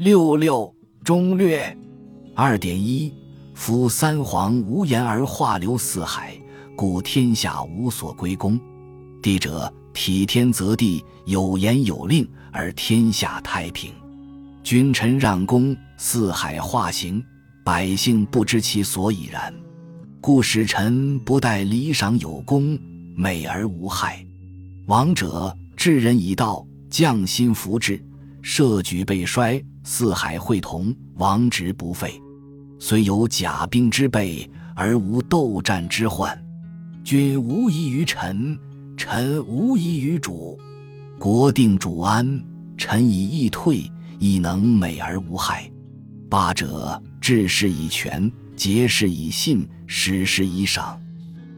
六六中略二点一。夫三皇无言而化流四海，故天下无所归功。帝者，体天则地，有言有令，而天下太平。君臣让公，四海化形，百姓不知其所以然。故使臣不待礼赏有功，美而无害。王者治人以道，将心服之，社举备衰，四海会同，王直不废。虽有甲兵之备，而无斗战之患。君无疑于臣，臣无疑于主。国定主安，臣以义退，亦能美而无害。霸者治事以权，节事以信，使事以赏。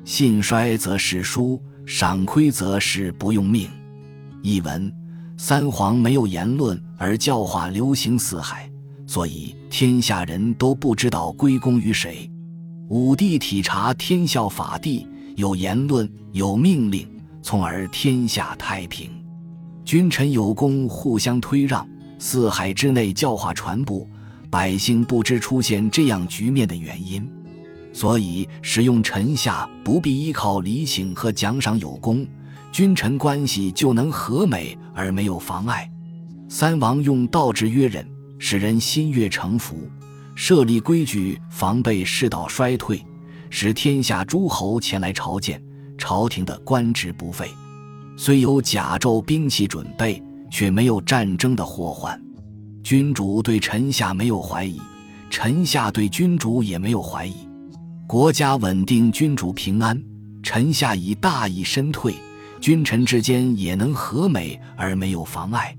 信衰则事疏，赏亏则事不用命。译文：三皇没有言论，而教化流行四海。所以天下人都不知道归功于谁。武帝体察天效法地，有言论，有命令，从而天下太平。君臣有功，互相推让，四海之内教化传播，百姓不知出现这样局面的原因。所以使用臣下不必依靠礼请和奖赏有功，君臣关系就能和美而没有妨碍。三王用道制约人。使人心悦诚服，设立规矩防备世道衰退，使天下诸侯前来朝见，朝廷的官职不废。虽有甲胄兵器准备，却没有战争的祸患。君主对臣下没有怀疑，臣下对君主也没有怀疑。国家稳定，君主平安，臣下以大义身退，君臣之间也能和美而没有妨碍。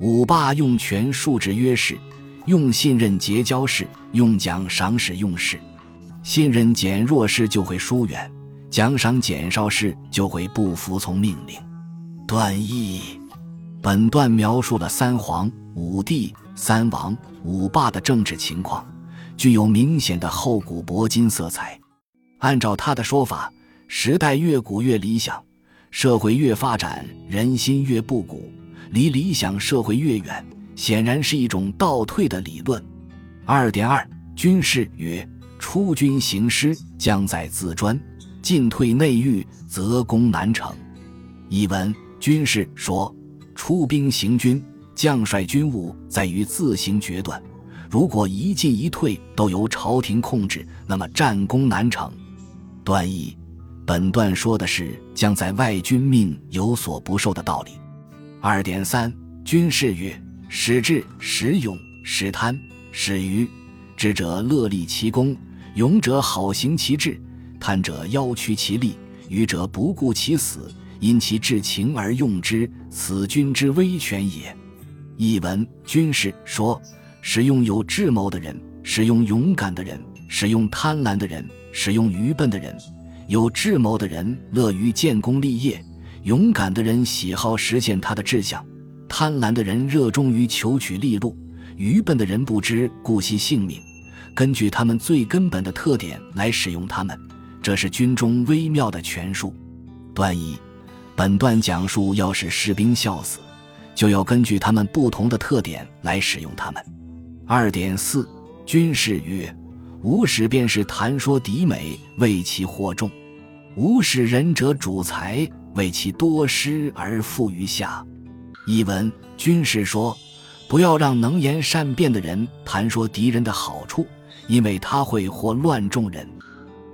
五霸用权数制约事，用信任结交事，用奖赏使用事。信任减弱事就会疏远，奖赏减少事就会不服从命令。段义，本段描述了三皇五帝、三王五霸的政治情况，具有明显的厚古薄今色彩。按照他的说法，时代越古越理想，社会越发展，人心越不古。离理想社会越远，显然是一种倒退的理论。二点二，军事曰：出军行师，将在自专；进退内御，则攻难成。译文：军事说，出兵行军，将帅军务在于自行决断。如果一进一退都由朝廷控制，那么战功难成。段义，本段说的是将在外君命有所不受的道理。二点三，军事曰：使智、使勇、使贪、使愚。智者乐立其功，勇者好行其志，贪者邀屈其利，愚者不顾其死，因其至情而用之，此君之威权也。译文：军事说，使用有智谋的人，使用勇敢的人，使用贪婪的人，使用愚笨的人。有智谋的人乐于建功立业。勇敢的人喜好实现他的志向，贪婪的人热衷于求取利禄，愚笨的人不知顾惜性命。根据他们最根本的特点来使用他们，这是军中微妙的权术。段一，本段讲述要使士兵笑死，就要根据他们不同的特点来使用他们。二点四，军事曰：无使便是谈说敌美，为其获众；无使仁者主才。为其多失而富于下。译文：军事说，不要让能言善辩的人谈说敌人的好处，因为他会惑乱众人；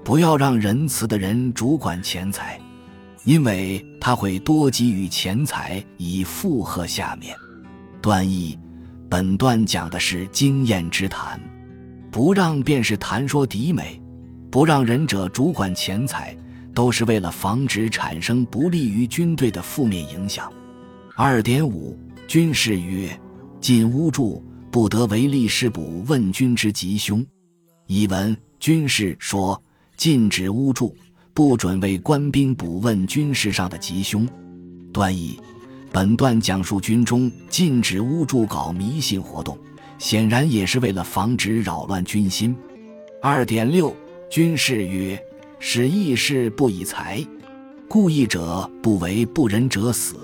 不要让仁慈的人主管钱财，因为他会多给予钱财以附和下面。段义，本段讲的是经验之谈，不让便是谈说敌美，不让仁者主管钱财。都是为了防止产生不利于军队的负面影响。二点五，军事曰：禁巫祝，不得为吏士卜问君之吉凶。译文：军事说，禁止巫祝，不准为官兵卜问军事上的吉凶。段意，本段讲述军中禁止巫祝搞迷信活动，显然也是为了防止扰乱军心。二点六，军事曰。使义士不以财，故义者不为不仁者死，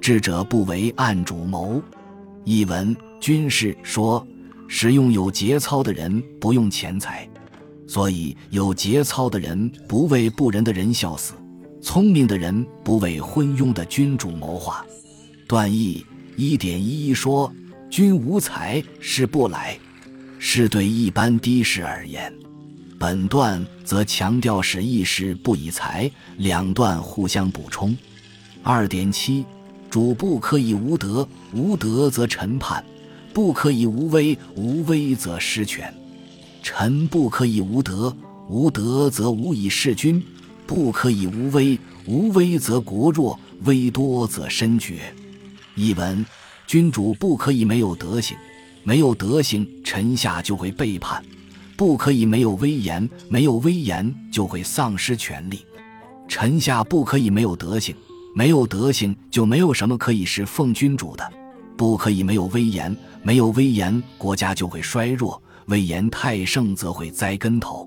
智者不为暗主谋。译文：军事说，使用有节操的人不用钱财，所以有节操的人不为不仁的人笑死，聪明的人不为昏庸的君主谋划。段义一点一一说，君无才是不来，是对一般低士而言。本段则强调使一时不以财，两段互相补充。二点七，主不可以无德，无德则臣叛。不可以无威，无威则失权；臣不可以无德，无德则无以事君；不可以无威，无威则国弱，威多则身绝。译文：君主不可以没有德行，没有德行，臣下就会背叛；不可以没有威严，没有威严就会丧失权力。臣下不可以没有德行，没有德行就没有什么可以是奉君主的；不可以没有威严。没有威严，国家就会衰弱；威严太盛，则会栽跟头。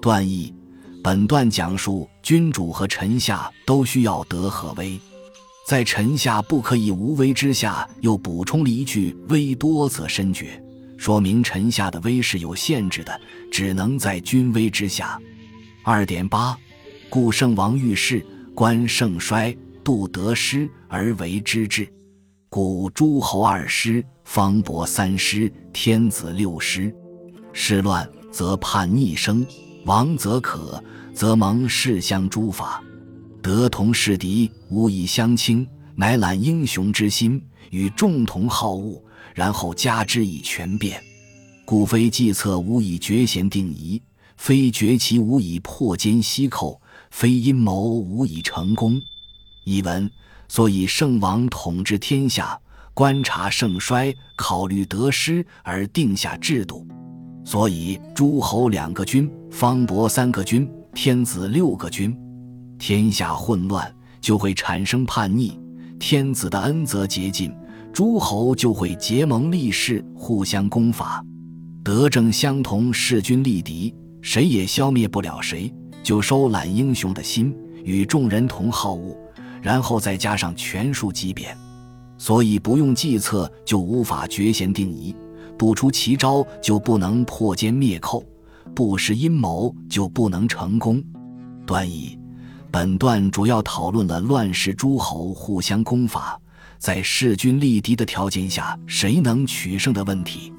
段义，本段讲述君主和臣下都需要德和威，在臣下不可以无威之下，又补充了一句“威多则身绝”，说明臣下的威是有限制的，只能在君威之下。二点八，故圣王遇事，观盛衰，度得失而为之治。故诸侯二师，方伯三师，天子六师。事乱则叛逆生，亡则可，则蒙世相诸法。得同世敌，无以相倾，乃揽英雄之心，与众同好恶，然后加之以权变。故非计策无以决贤定疑，非绝其无以破奸息寇，非阴谋无以成功。译文。所以，圣王统治天下，观察盛衰，考虑得失而定下制度。所以，诸侯两个君，方伯三个君，天子六个君。天下混乱，就会产生叛逆；天子的恩泽竭尽，诸侯就会结盟立誓，互相攻伐。德政相同，势均力敌，谁也消灭不了谁，就收揽英雄的心，与众人同好恶。然后再加上权术机变，所以不用计策就无法决贤定疑，不出奇招就不能破奸灭寇，不施阴谋就不能成功。段义，本段主要讨论了乱世诸侯互相攻伐，在势均力敌的条件下谁能取胜的问题。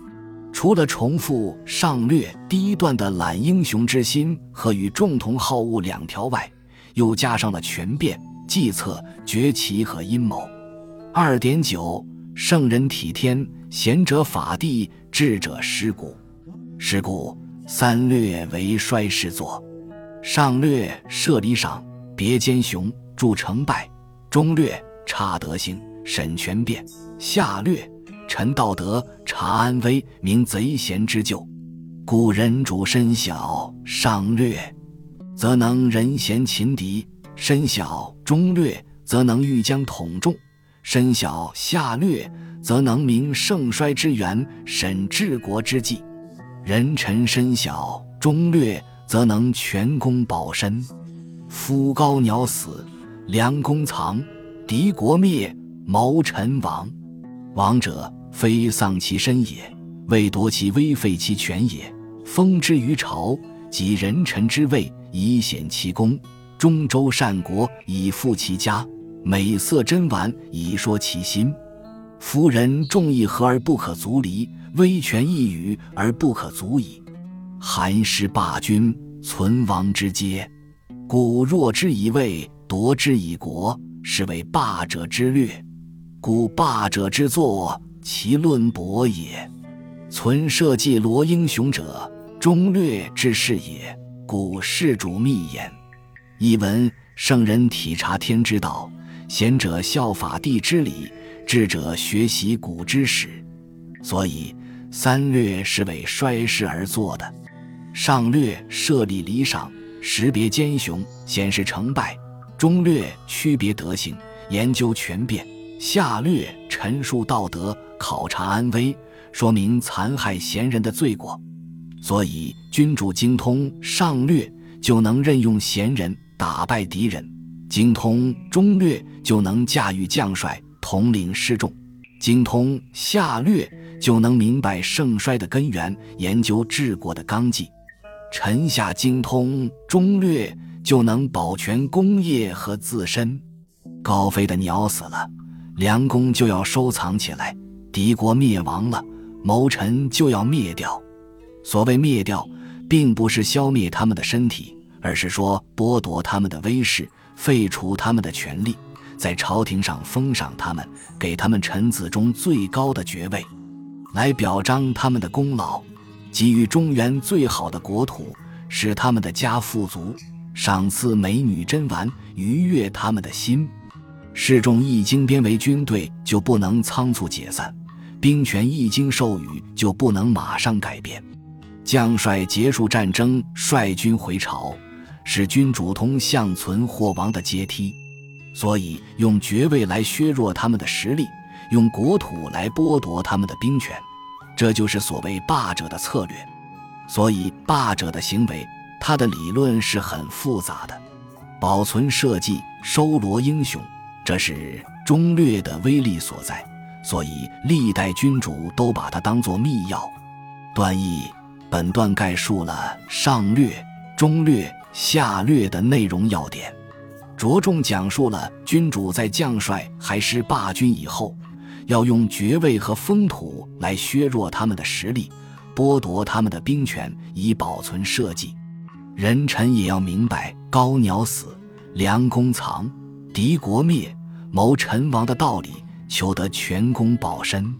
除了重复上略第一段的揽英雄之心和与众同好恶两条外，又加上了权变。计策、崛起和阴谋。二点九，圣人体天，贤者法地，智者失古。是故三略为衰世作。上略设理赏，别奸雄，助成败；中略察德行，审权变；下略陈道德，察安危，明贼贤之咎。故人主身小，上略则能人贤擒敌。身小中略，则能欲将统众；身小下略，则能明盛衰之源，审治国之计。人臣身小中略，则能全功保身。夫高鸟死，良弓藏；敌国灭，谋臣亡。亡者非丧其身也，为夺其威，废其权也。封之于朝，及人臣之位，以显其功。中州善国以富其家，美色珍玩以说其心。夫人众义和而不可足离，威权一语而不可足矣。韩师霸君，存亡之阶。故弱之以位，夺之以国，是为霸者之略。故霸者之作，其论博也。存社稷罗英雄者，忠略之士也。故事主密言。译文：圣人体察天之道，贤者效法地之理，智者学习古之史。所以三略是为衰世而作的。上略设立礼赏，识别奸雄，显示成败；中略区别德行，研究权变；下略陈述道德，考察安危，说明残害贤人的罪过。所以君主精通上略，就能任用贤人。打败敌人，精通中略就能驾驭将帅，统领士众；精通下略就能明白盛衰的根源，研究治国的纲纪；臣下精通中略，就能保全功业和自身。高飞的鸟死了，良弓就要收藏起来；敌国灭亡了，谋臣就要灭掉。所谓灭掉，并不是消灭他们的身体，而是说剥夺他们的威势，废除他们的权利，在朝廷上封赏他们，给他们臣子中最高的爵位，来表彰他们的功劳，给予中原最好的国土，使他们的家富足，赏赐美女珍玩，愉悦他们的心。示众一经编为军队，就不能仓促解散；兵权一经授予，就不能马上改变。将帅结束战争，率军回朝，使君主通向存或亡的阶梯。所以，用爵位来削弱他们的实力，用国土来剥夺他们的兵权，这就是所谓霸者的策略。所以，霸者的行为，他的理论是很复杂的。保存社稷，收罗英雄。这是中略的威力所在，所以历代君主都把它当作密钥。段义，本段概述了上略、中略、下略的内容要点，着重讲述了君主在将帅还是霸君以后，要用爵位和封土来削弱他们的实力，剥夺他们的兵权，以保存社稷。人臣也要明白高鸟死，良弓藏。敌国灭，谋臣亡的道理，求得全功保身。